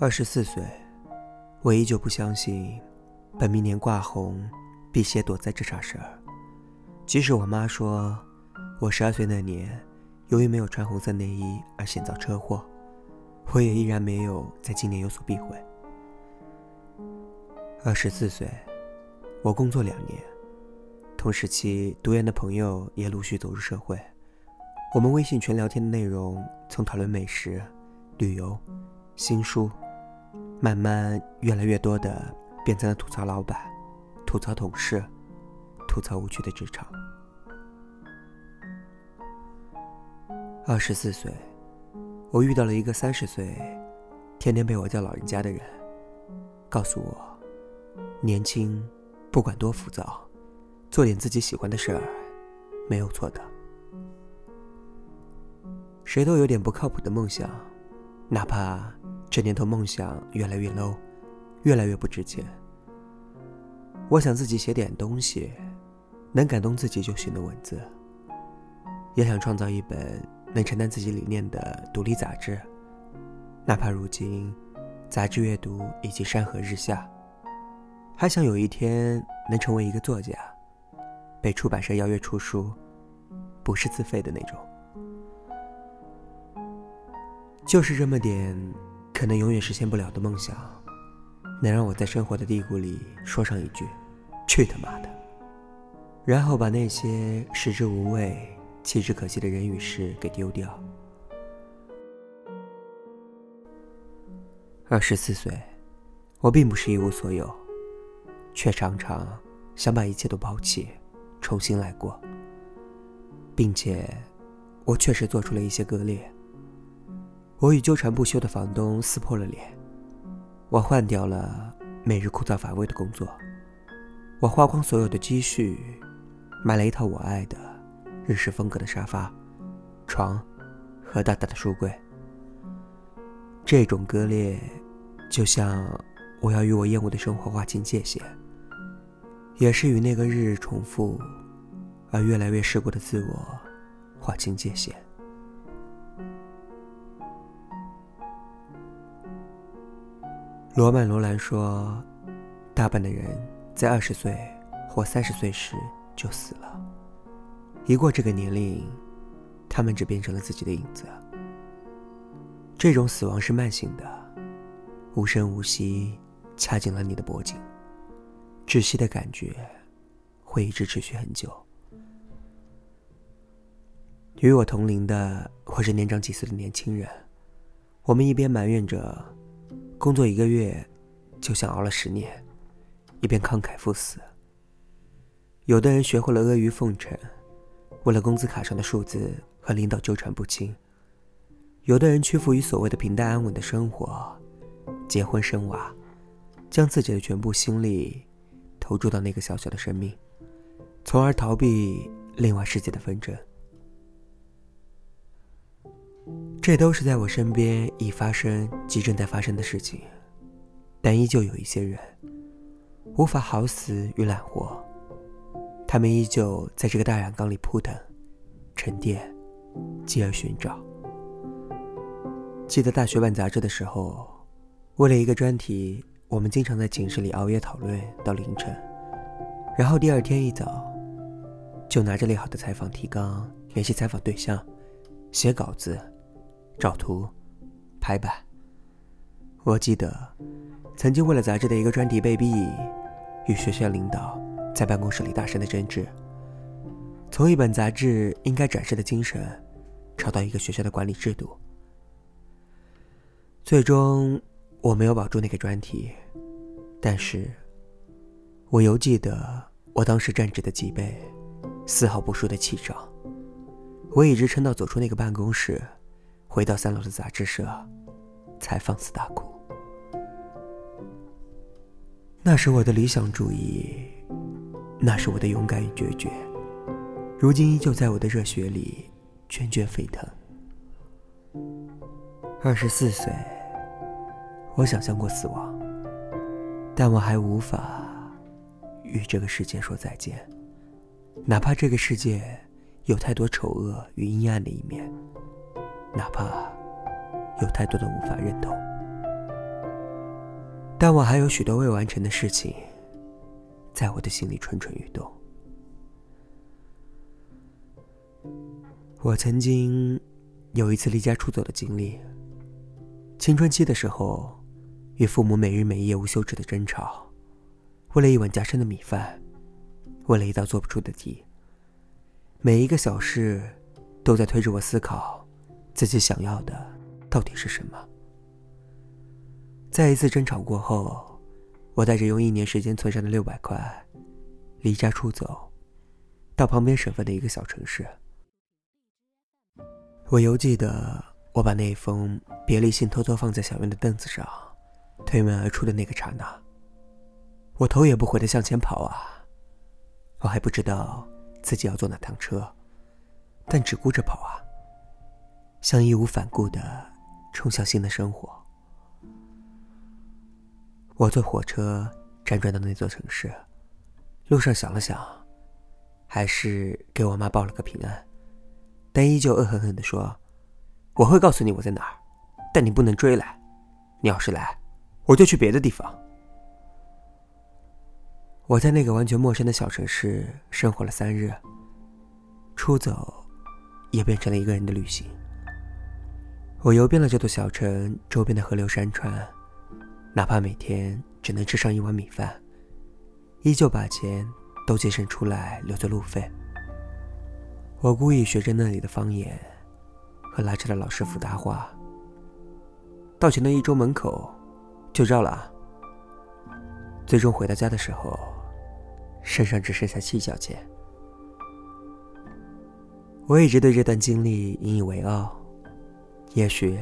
二十四岁，我依旧不相信本命年挂红辟邪躲灾这茬事儿。即使我妈说我十二岁那年由于没有穿红色内衣而险遭车祸，我也依然没有在今年有所避讳。二十四岁，我工作两年，同时期读研的朋友也陆续走入社会，我们微信群聊天的内容从讨论美食、旅游、新书。慢慢，越来越多的变成了吐槽老板、吐槽同事、吐槽无趣的职场。二十四岁，我遇到了一个三十岁、天天被我叫老人家的人，告诉我，年轻，不管多浮躁，做点自己喜欢的事儿，没有错的。谁都有点不靠谱的梦想，哪怕。这年头，梦想越来越 low，越来越不值钱。我想自己写点东西，能感动自己就行的文字。也想创造一本能承担自己理念的独立杂志，哪怕如今杂志阅读已经山河日下。还想有一天能成为一个作家，被出版社邀约出书，不是自费的那种。就是这么点。可能永远实现不了的梦想，能让我在生活的低谷里说上一句“去他妈的”，然后把那些食之无味、弃之可惜的人与事给丢掉。二十四岁，我并不是一无所有，却常常想把一切都抛弃，重新来过，并且，我确实做出了一些割裂。我与纠缠不休的房东撕破了脸，我换掉了每日枯燥乏味的工作，我花光所有的积蓄，买了一套我爱的日式风格的沙发、床和大大的书柜。这种割裂，就像我要与我厌恶的生活划清界限，也是与那个日日重复而越来越世故的自我划清界限。罗曼·罗兰说：“大半的人在二十岁或三十岁时就死了。一过这个年龄，他们只变成了自己的影子。这种死亡是慢性的，无声无息，掐紧了你的脖颈，窒息的感觉会一直持续很久。与我同龄的或是年长几岁的年轻人，我们一边埋怨着。”工作一个月，就像熬了十年，一边慷慨赴死。有的人学会了阿谀奉承，为了工资卡上的数字和领导纠缠不清；有的人屈服于所谓的平淡安稳的生活，结婚生娃，将自己的全部心力投注到那个小小的生命，从而逃避另外世界的纷争。这都是在我身边已发生及正在发生的事情，但依旧有一些人无法好死与懒活，他们依旧在这个大染缸里扑腾、沉淀，继而寻找。记得大学版杂志的时候，为了一个专题，我们经常在寝室里熬夜讨论到凌晨，然后第二天一早就拿着列好的采访提纲联系采访对象，写稿子。找图，排版。我记得，曾经为了杂志的一个专题被毙，与学校领导在办公室里大声的争执。从一本杂志应该展示的精神，吵到一个学校的管理制度。最终，我没有保住那个专题，但是，我犹记得我当时站直的脊背，丝毫不输的气场。我一直撑到走出那个办公室。回到三楼的杂志社，才放肆大哭。那是我的理想主义，那是我的勇敢与决绝，如今依旧在我的热血里涓涓沸腾。二十四岁，我想象过死亡，但我还无法与这个世界说再见，哪怕这个世界有太多丑恶与阴暗的一面。哪怕有太多的无法认同。但我还有许多未完成的事情，在我的心里蠢蠢欲动。我曾经有一次离家出走的经历。青春期的时候，与父母每日每夜无休止的争吵，为了一碗夹生的米饭，为了一道做不出的题，每一个小事都在推着我思考，自己想要的到底是什么。在一次争吵过后，我带着用一年时间存上的六百块，离家出走，到旁边省份的一个小城市。我犹记得，我把那封别离信偷偷放在小院的凳子上，推门而出的那个刹那，我头也不回的向前跑啊！我还不知道自己要坐哪趟车，但只顾着跑啊，像义无反顾的冲向新的生活。我坐火车辗转到那座城市，路上想了想，还是给我妈报了个平安。但依旧恶狠狠地说：“我会告诉你我在哪儿，但你不能追来。你要是来，我就去别的地方。”我在那个完全陌生的小城市生活了三日，出走也变成了一个人的旅行。我游遍了这座小城周边的河流山川，哪怕每天只能吃上一碗米饭，依旧把钱都节省出来留作路费。我故意学着那里的方言，和拉车的老师傅搭话。到前的一周门口，就绕了。最终回到家的时候，身上只剩下七角钱。我一直对这段经历引以为傲，也许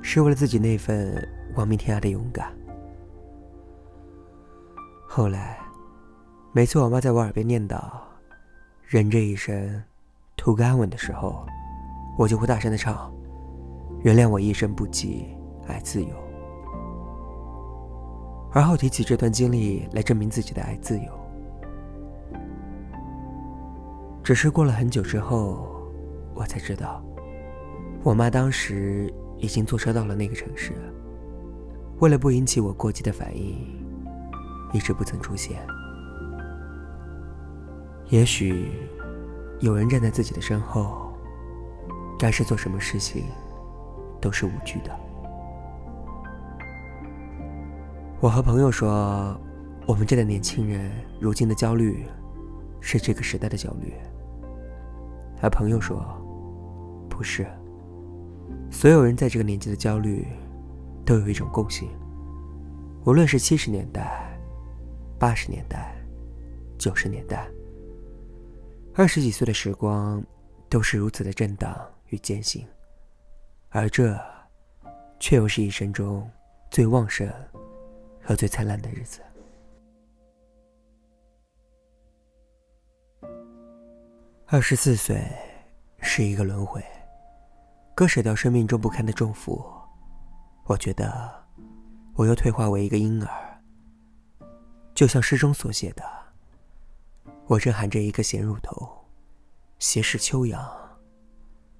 是为了自己那份亡命天涯的勇敢。后来，每次我妈在我耳边念叨“人这一生”。图个安稳的时候，我就会大声的唱：“原谅我一生不羁，爱自由。”而后提起这段经历来证明自己的爱自由。只是过了很久之后，我才知道，我妈当时已经坐车到了那个城市，为了不引起我过激的反应，一直不曾出现。也许。有人站在自己的身后，该是做什么事情都是无惧的。我和朋友说，我们这代年轻人如今的焦虑，是这个时代的焦虑。而朋友说，不是，所有人在这个年纪的焦虑，都有一种共性，无论是七十年代、八十年代、九十年代。二十几岁的时光，都是如此的震荡与艰辛，而这，却又是一生中最旺盛和最灿烂的日子。二十四岁是一个轮回，割舍掉生命中不堪的重负，我觉得，我又退化为一个婴儿，就像诗中所写的。我正含着一个咸乳头，斜视秋阳，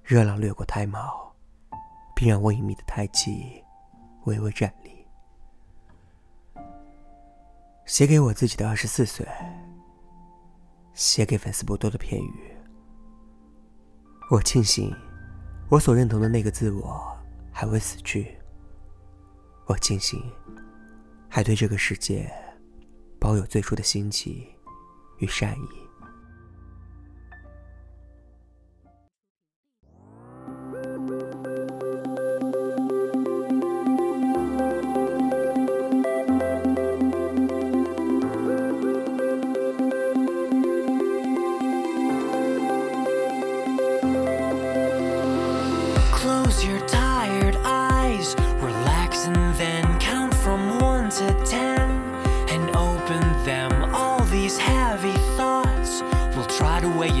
热浪掠过胎毛，并让我隐秘的胎气微微站立。写给我自己的二十四岁，写给粉丝不多的片语。我庆幸，我所认同的那个自我还未死去。我庆幸，还对这个世界抱有最初的新奇。与善意。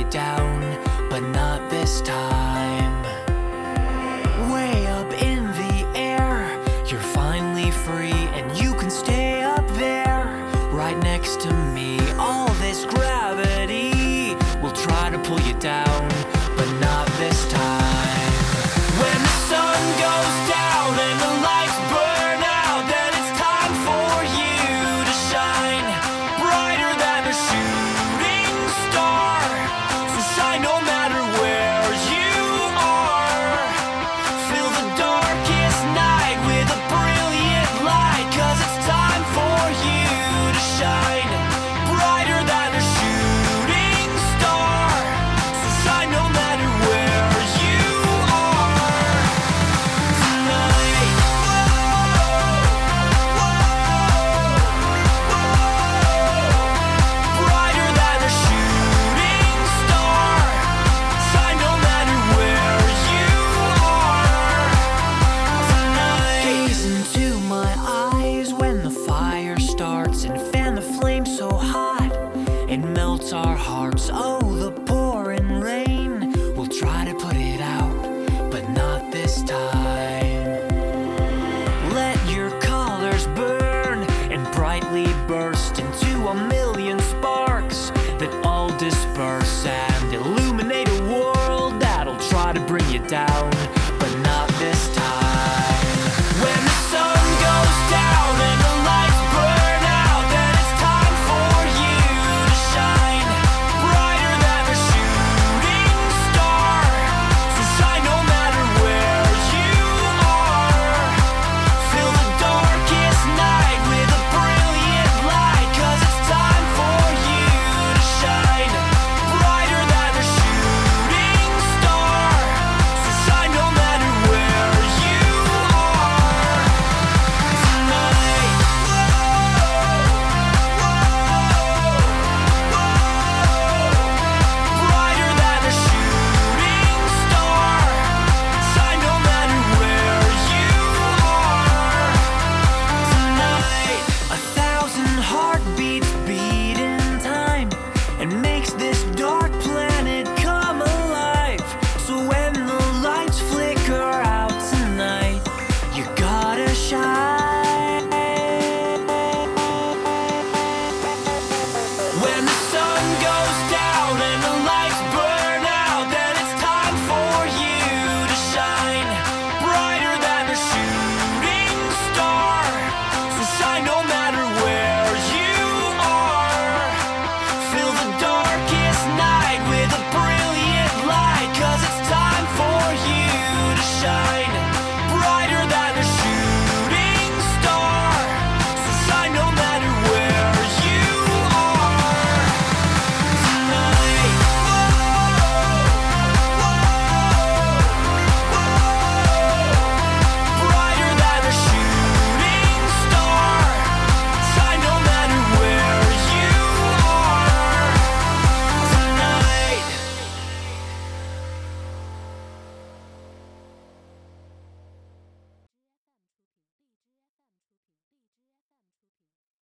down, but not this time. and fan the flame so hot. It melts our hearts. Oh.